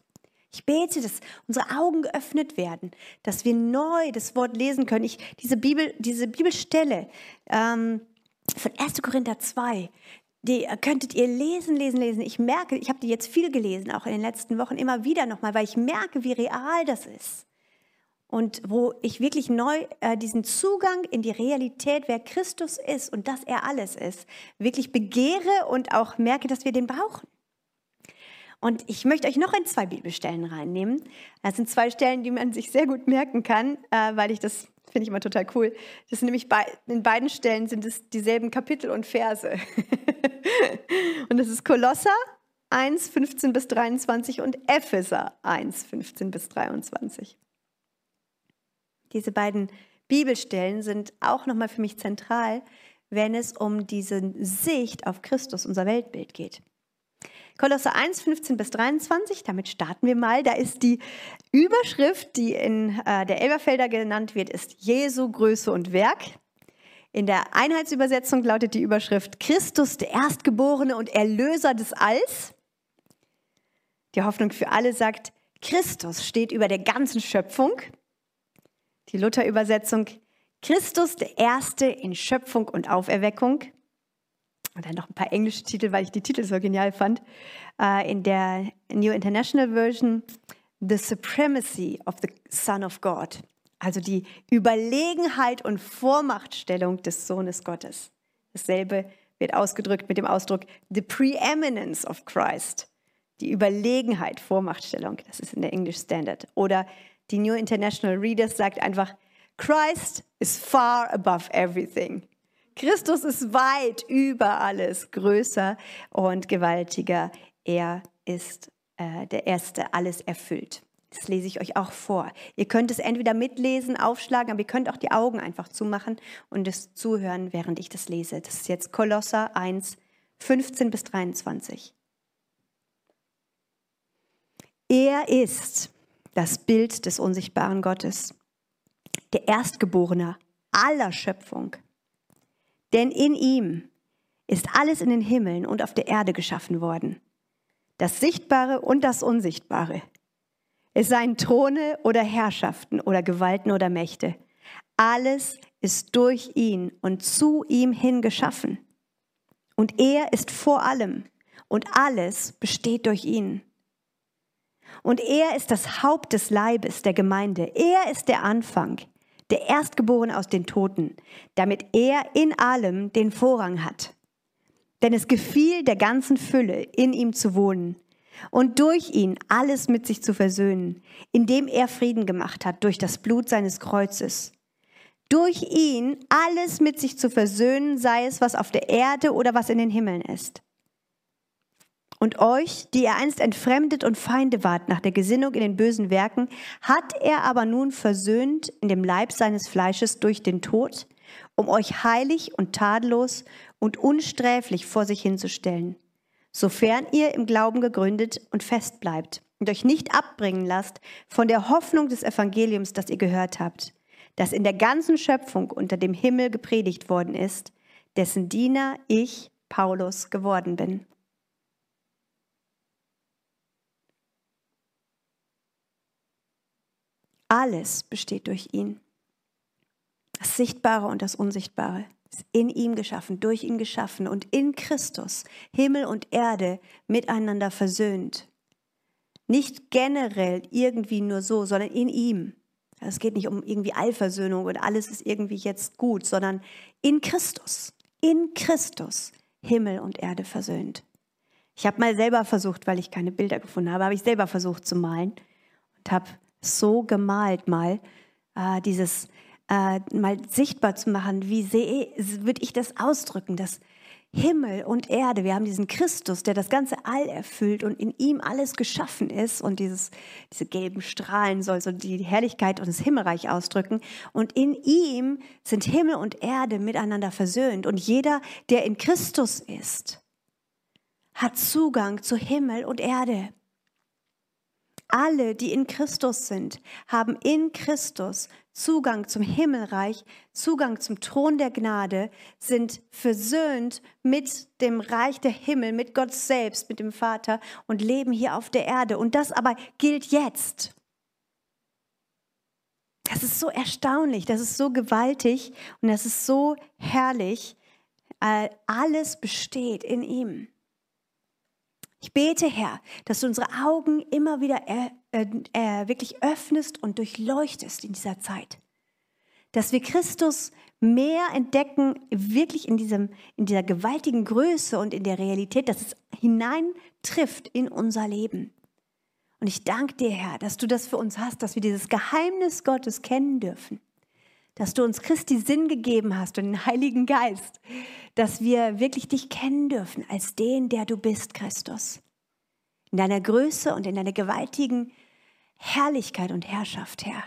Ich bete, dass unsere Augen geöffnet werden, dass wir neu das Wort lesen können. Ich, diese, Bibel, diese Bibelstelle ähm, von 1. Korinther 2, die könntet ihr lesen, lesen, lesen. Ich merke, ich habe die jetzt viel gelesen, auch in den letzten Wochen immer wieder nochmal, weil ich merke, wie real das ist. Und wo ich wirklich neu äh, diesen Zugang in die Realität, wer Christus ist und dass er alles ist, wirklich begehre und auch merke, dass wir den brauchen. Und ich möchte euch noch in zwei Bibelstellen reinnehmen. Das sind zwei Stellen, die man sich sehr gut merken kann, äh, weil ich das finde ich immer total cool. Das sind nämlich bei, in beiden Stellen sind es dieselben Kapitel und Verse. und das ist Kolosser 1, 15 bis 23 und Epheser 1, 15 bis 23. Diese beiden Bibelstellen sind auch nochmal für mich zentral, wenn es um diese Sicht auf Christus, unser Weltbild geht. Kolosser 1, 15 bis 23, damit starten wir mal. Da ist die Überschrift, die in äh, der Elberfelder genannt wird, ist Jesu Größe und Werk. In der Einheitsübersetzung lautet die Überschrift Christus, der Erstgeborene und Erlöser des Alls. Die Hoffnung für alle sagt, Christus steht über der ganzen Schöpfung. Die Luther-Übersetzung, Christus, der Erste in Schöpfung und Auferweckung. Und dann noch ein paar englische Titel, weil ich die Titel so genial fand. Uh, in der New International Version, The Supremacy of the Son of God. Also die Überlegenheit und Vormachtstellung des Sohnes Gottes. Dasselbe wird ausgedrückt mit dem Ausdruck The Preeminence of Christ. Die Überlegenheit, Vormachtstellung. Das ist in der English Standard. Oder die New International Readers sagt einfach, Christ is far above everything. Christus ist weit über alles größer und gewaltiger. Er ist äh, der Erste, alles erfüllt. Das lese ich euch auch vor. Ihr könnt es entweder mitlesen, aufschlagen, aber ihr könnt auch die Augen einfach zumachen und es zuhören, während ich das lese. Das ist jetzt Kolosser 1, 15 bis 23. Er ist das Bild des unsichtbaren Gottes, der Erstgeborene aller Schöpfung. Denn in ihm ist alles in den Himmeln und auf der Erde geschaffen worden, das Sichtbare und das Unsichtbare. Es seien Throne oder Herrschaften oder Gewalten oder Mächte. Alles ist durch ihn und zu ihm hin geschaffen. Und er ist vor allem und alles besteht durch ihn. Und er ist das Haupt des Leibes der Gemeinde. Er ist der Anfang, der Erstgeborene aus den Toten, damit er in allem den Vorrang hat. Denn es gefiel der ganzen Fülle, in ihm zu wohnen und durch ihn alles mit sich zu versöhnen, indem er Frieden gemacht hat durch das Blut seines Kreuzes. Durch ihn alles mit sich zu versöhnen, sei es was auf der Erde oder was in den Himmeln ist. Und euch, die ihr einst entfremdet und Feinde wart nach der Gesinnung in den bösen Werken, hat er aber nun versöhnt in dem Leib seines Fleisches durch den Tod, um euch heilig und tadellos und unsträflich vor sich hinzustellen, sofern ihr im Glauben gegründet und fest bleibt und euch nicht abbringen lasst von der Hoffnung des Evangeliums, das ihr gehört habt, das in der ganzen Schöpfung unter dem Himmel gepredigt worden ist, dessen Diener ich, Paulus, geworden bin. Alles besteht durch ihn. Das Sichtbare und das Unsichtbare ist in ihm geschaffen, durch ihn geschaffen und in Christus Himmel und Erde miteinander versöhnt. Nicht generell irgendwie nur so, sondern in ihm. Es geht nicht um irgendwie Allversöhnung und alles ist irgendwie jetzt gut, sondern in Christus, in Christus Himmel und Erde versöhnt. Ich habe mal selber versucht, weil ich keine Bilder gefunden habe, habe ich selber versucht zu malen und habe so gemalt mal, äh, dieses äh, mal sichtbar zu machen, wie sehe, würde ich das ausdrücken, dass Himmel und Erde. Wir haben diesen Christus, der das ganze All erfüllt und in ihm alles geschaffen ist. Und dieses, diese gelben Strahlen soll so die Herrlichkeit und das Himmelreich ausdrücken. Und in ihm sind Himmel und Erde miteinander versöhnt. Und jeder, der in Christus ist, hat Zugang zu Himmel und Erde. Alle, die in Christus sind, haben in Christus Zugang zum Himmelreich, Zugang zum Thron der Gnade, sind versöhnt mit dem Reich der Himmel, mit Gott selbst, mit dem Vater und leben hier auf der Erde. Und das aber gilt jetzt. Das ist so erstaunlich, das ist so gewaltig und das ist so herrlich. Alles besteht in ihm. Ich bete, Herr, dass du unsere Augen immer wieder äh, äh, wirklich öffnest und durchleuchtest in dieser Zeit. Dass wir Christus mehr entdecken, wirklich in, diesem, in dieser gewaltigen Größe und in der Realität, dass es hineintrifft in unser Leben. Und ich danke dir, Herr, dass du das für uns hast, dass wir dieses Geheimnis Gottes kennen dürfen. Dass du uns Christi Sinn gegeben hast und den Heiligen Geist, dass wir wirklich dich kennen dürfen als den, der du bist, Christus. In deiner Größe und in deiner gewaltigen Herrlichkeit und Herrschaft, Herr.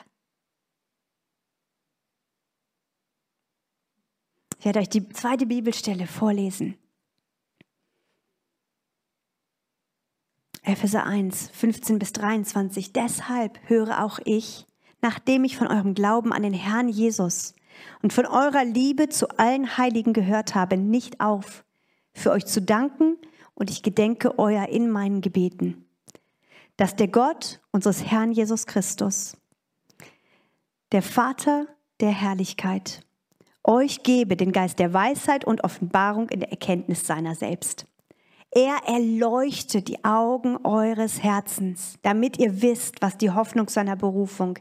Ich werde euch die zweite Bibelstelle vorlesen. Epheser 1, 15 bis 23. Deshalb höre auch ich, nachdem ich von eurem Glauben an den Herrn Jesus und von eurer Liebe zu allen Heiligen gehört habe, nicht auf, für euch zu danken. Und ich gedenke euer in meinen Gebeten, dass der Gott unseres Herrn Jesus Christus, der Vater der Herrlichkeit, euch gebe den Geist der Weisheit und Offenbarung in der Erkenntnis seiner selbst er erleuchtet die Augen eures Herzens, damit ihr wisst, was die Hoffnung seiner Berufung,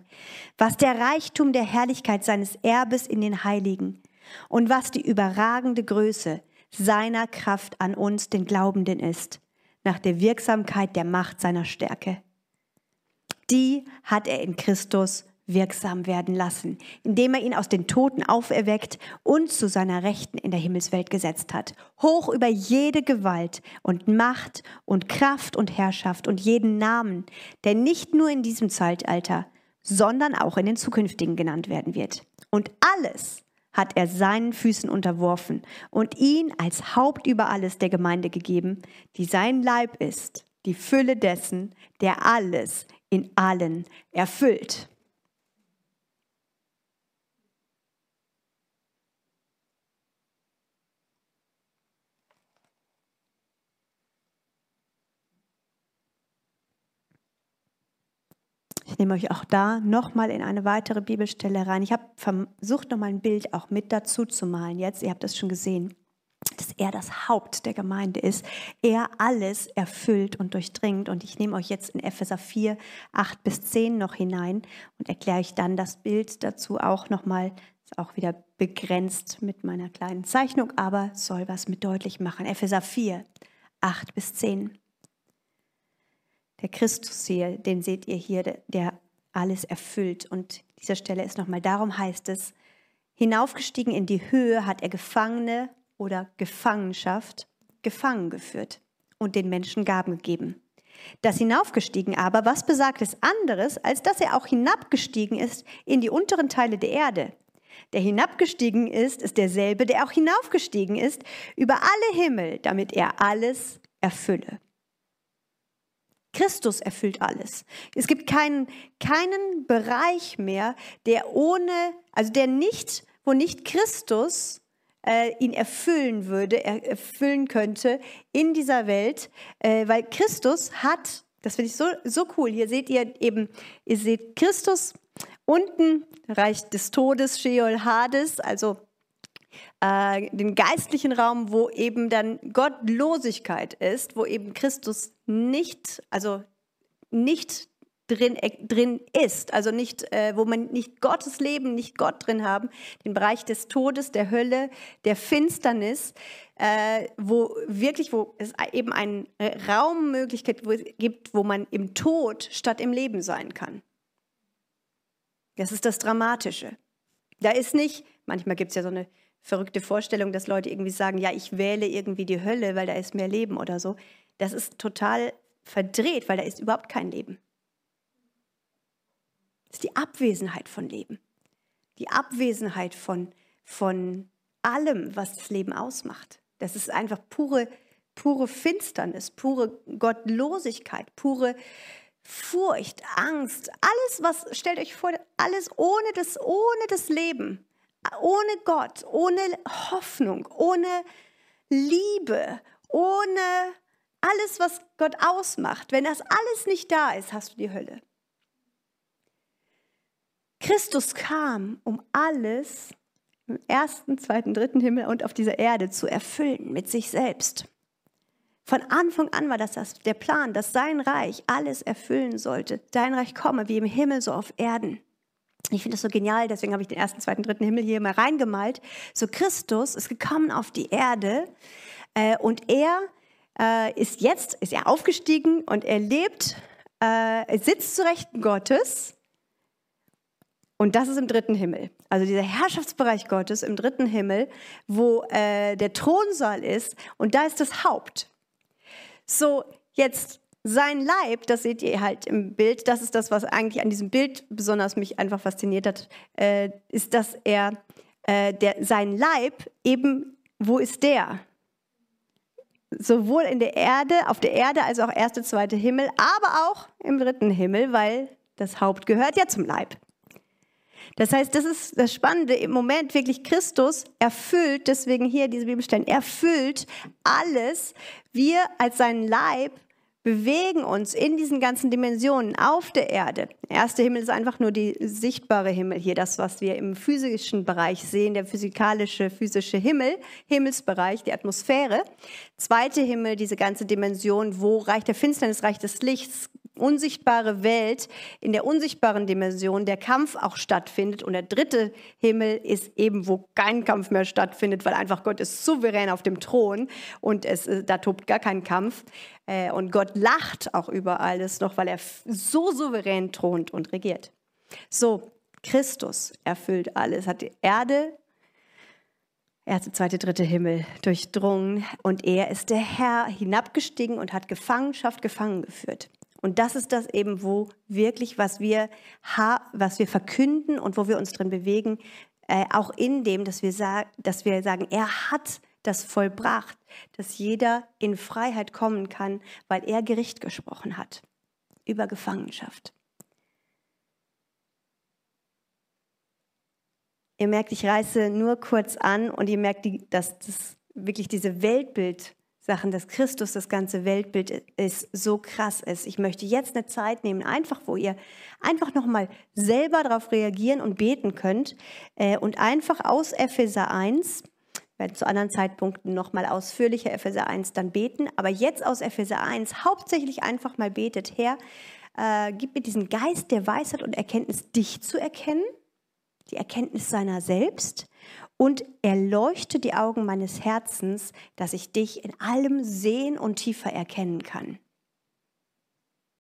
was der Reichtum der Herrlichkeit seines Erbes in den Heiligen und was die überragende Größe seiner Kraft an uns, den Glaubenden, ist, nach der Wirksamkeit der Macht seiner Stärke. Die hat er in Christus wirksam werden lassen, indem er ihn aus den Toten auferweckt und zu seiner Rechten in der Himmelswelt gesetzt hat, hoch über jede Gewalt und Macht und Kraft und Herrschaft und jeden Namen, der nicht nur in diesem Zeitalter, sondern auch in den zukünftigen genannt werden wird. Und alles hat er seinen Füßen unterworfen und ihn als Haupt über alles der Gemeinde gegeben, die sein Leib ist, die Fülle dessen, der alles in allen erfüllt. Ich nehme euch auch da nochmal in eine weitere Bibelstelle rein. Ich habe versucht, nochmal ein Bild auch mit dazu zu malen. Jetzt, ihr habt das schon gesehen, dass er das Haupt der Gemeinde ist. Er alles erfüllt und durchdringt. Und ich nehme euch jetzt in Epheser 4, 8 bis 10 noch hinein und erkläre euch dann das Bild dazu auch nochmal. Ist auch wieder begrenzt mit meiner kleinen Zeichnung, aber soll was mit deutlich machen. Epheser 4, 8 bis 10. Der Christus hier, den seht ihr hier, der alles erfüllt. Und dieser Stelle ist nochmal, darum heißt es, hinaufgestiegen in die Höhe hat er Gefangene oder Gefangenschaft gefangen geführt und den Menschen Gaben gegeben. Das hinaufgestiegen aber, was besagt es anderes, als dass er auch hinabgestiegen ist in die unteren Teile der Erde? Der hinabgestiegen ist, ist derselbe, der auch hinaufgestiegen ist über alle Himmel, damit er alles erfülle. Christus erfüllt alles. Es gibt keinen, keinen Bereich mehr, der ohne, also der nicht, wo nicht Christus äh, ihn erfüllen würde, erfüllen könnte in dieser Welt, äh, weil Christus hat, das finde ich so, so cool, hier seht ihr eben, ihr seht Christus unten, Reich des Todes, Sheol, Hades, also äh, den geistlichen Raum, wo eben dann Gottlosigkeit ist, wo eben Christus nicht, also nicht drin, äh, drin ist, also nicht, äh, wo man nicht Gottes Leben, nicht Gott drin haben, den Bereich des Todes, der Hölle, der Finsternis, äh, wo wirklich, wo es eben eine Raummöglichkeit gibt, wo man im Tod statt im Leben sein kann. Das ist das Dramatische. Da ist nicht, manchmal gibt es ja so eine verrückte Vorstellung, dass Leute irgendwie sagen, ja, ich wähle irgendwie die Hölle, weil da ist mehr Leben oder so. Das ist total verdreht, weil da ist überhaupt kein Leben. Das ist die Abwesenheit von Leben. Die Abwesenheit von, von allem, was das Leben ausmacht. Das ist einfach pure, pure Finsternis, pure Gottlosigkeit, pure Furcht, Angst, alles, was, stellt euch vor, alles ohne das, ohne das Leben, ohne Gott, ohne Hoffnung, ohne Liebe, ohne alles, was Gott ausmacht. Wenn das alles nicht da ist, hast du die Hölle. Christus kam, um alles im ersten, zweiten, dritten Himmel und auf dieser Erde zu erfüllen mit sich selbst. Von Anfang an war das, das der Plan, dass sein Reich alles erfüllen sollte. Dein Reich komme wie im Himmel, so auf Erden. Ich finde das so genial, deswegen habe ich den ersten, zweiten, dritten Himmel hier mal reingemalt. So Christus ist gekommen auf die Erde äh, und er äh, ist jetzt, ist er aufgestiegen und er lebt, äh, sitzt zu Rechten Gottes und das ist im dritten Himmel. Also dieser Herrschaftsbereich Gottes im dritten Himmel, wo äh, der Thronsaal ist und da ist das Haupt. So, jetzt sein Leib, das seht ihr halt im Bild, das ist das, was eigentlich an diesem Bild besonders mich einfach fasziniert hat, äh, ist, dass er, äh, der, sein Leib eben, wo ist der? Sowohl in der Erde, auf der Erde als auch erste, zweite Himmel, aber auch im dritten Himmel, weil das Haupt gehört ja zum Leib. Das heißt, das ist das Spannende im Moment wirklich Christus erfüllt, deswegen hier diese Bibelstellen, erfüllt alles. Wir als sein Leib bewegen uns in diesen ganzen Dimensionen auf der Erde. Der erste Himmel ist einfach nur die sichtbare Himmel hier, das, was wir im physischen Bereich sehen, der physikalische, physische Himmel, Himmelsbereich, die Atmosphäre. Zweite Himmel, diese ganze Dimension, wo Reich der Finsternis, Reich des Lichts, unsichtbare Welt, in der unsichtbaren Dimension der Kampf auch stattfindet. Und der dritte Himmel ist eben, wo kein Kampf mehr stattfindet, weil einfach Gott ist souverän auf dem Thron und es, äh, da tobt gar kein Kampf. Äh, und Gott lacht auch über alles noch, weil er so souverän thront und regiert. So, Christus erfüllt alles, hat die Erde erste, zweite, dritte Himmel durchdrungen und er ist der Herr hinabgestiegen und hat Gefangenschaft gefangen geführt. Und das ist das eben, wo wirklich, was wir, was wir verkünden und wo wir uns drin bewegen, äh, auch in dem, dass wir, dass wir sagen, er hat das vollbracht, dass jeder in Freiheit kommen kann, weil er Gericht gesprochen hat über Gefangenschaft. Ihr merkt, ich reiße nur kurz an und ihr merkt, dass das wirklich diese Weltbild Sachen, dass Christus das ganze Weltbild ist, so krass ist. Ich möchte jetzt eine Zeit nehmen, einfach wo ihr einfach nochmal selber darauf reagieren und beten könnt äh, und einfach aus Epheser 1, werden zu anderen Zeitpunkten nochmal ausführlicher Epheser 1 dann beten, aber jetzt aus Epheser 1 hauptsächlich einfach mal betet, Herr, äh, gib mir diesen Geist der Weisheit und Erkenntnis, dich zu erkennen, die Erkenntnis seiner selbst und erleuchte die Augen meines Herzens, dass ich dich in allem sehen und tiefer erkennen kann.